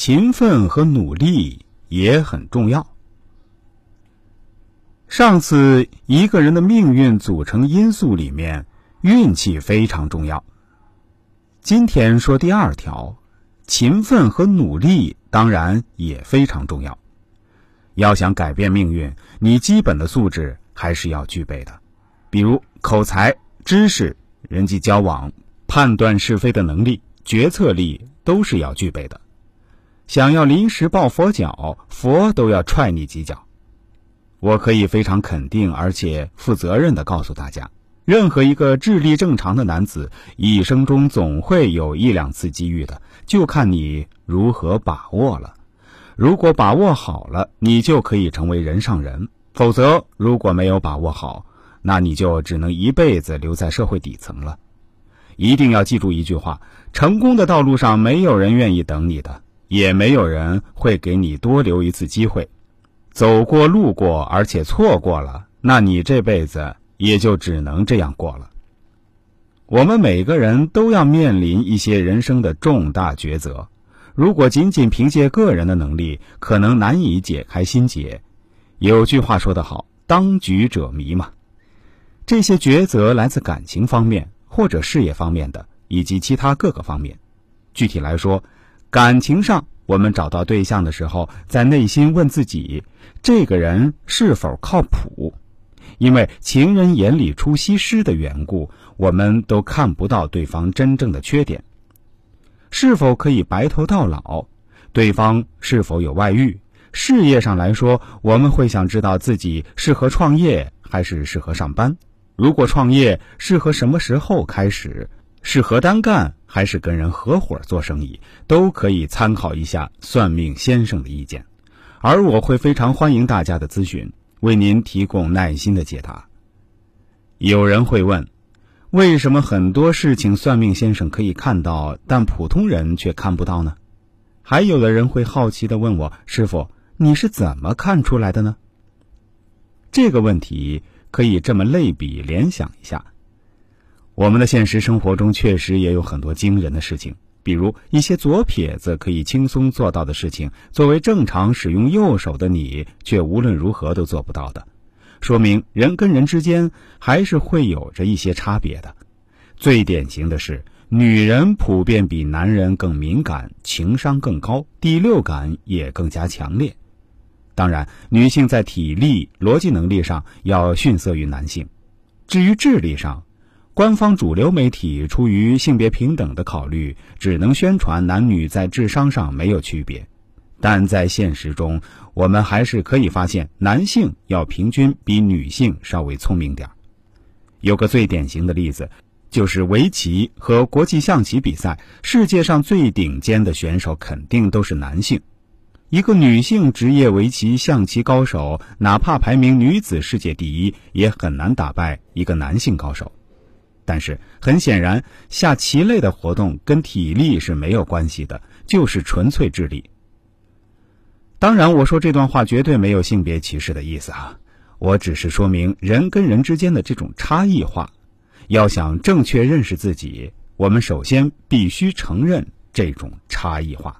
勤奋和努力也很重要。上次一个人的命运组成因素里面，运气非常重要。今天说第二条，勤奋和努力当然也非常重要。要想改变命运，你基本的素质还是要具备的，比如口才、知识、人际交往、判断是非的能力、决策力都是要具备的。想要临时抱佛脚，佛都要踹你几脚。我可以非常肯定而且负责任的告诉大家，任何一个智力正常的男子，一生中总会有一两次机遇的，就看你如何把握了。如果把握好了，你就可以成为人上人；否则，如果没有把握好，那你就只能一辈子留在社会底层了。一定要记住一句话：成功的道路上，没有人愿意等你的，也没有人会给你多留一次机会。走过路过，而且错过了，那你这辈子也就只能这样过了。我们每个人都要面临一些人生的重大抉择，如果仅仅凭借个人的能力，可能难以解开心结。有句话说得好：“当局者迷”嘛。这些抉择来自感情方面或者事业方面的，以及其他各个方面。具体来说，感情上。我们找到对象的时候，在内心问自己：这个人是否靠谱？因为情人眼里出西施的缘故，我们都看不到对方真正的缺点。是否可以白头到老？对方是否有外遇？事业上来说，我们会想知道自己适合创业还是适合上班？如果创业，适合什么时候开始？适合单干还是跟人合伙做生意，都可以参考一下算命先生的意见，而我会非常欢迎大家的咨询，为您提供耐心的解答。有人会问，为什么很多事情算命先生可以看到，但普通人却看不到呢？还有的人会好奇的问我，师傅，你是怎么看出来的呢？这个问题可以这么类比联想一下。我们的现实生活中确实也有很多惊人的事情，比如一些左撇子可以轻松做到的事情，作为正常使用右手的你却无论如何都做不到的，说明人跟人之间还是会有着一些差别的。最典型的是，女人普遍比男人更敏感，情商更高，第六感也更加强烈。当然，女性在体力、逻辑能力上要逊色于男性，至于智力上。官方主流媒体出于性别平等的考虑，只能宣传男女在智商上没有区别，但在现实中，我们还是可以发现，男性要平均比女性稍微聪明点有个最典型的例子，就是围棋和国际象棋比赛，世界上最顶尖的选手肯定都是男性。一个女性职业围棋、象棋高手，哪怕排名女子世界第一，也很难打败一个男性高手。但是很显然，下棋类的活动跟体力是没有关系的，就是纯粹智力。当然，我说这段话绝对没有性别歧视的意思啊，我只是说明人跟人之间的这种差异化。要想正确认识自己，我们首先必须承认这种差异化。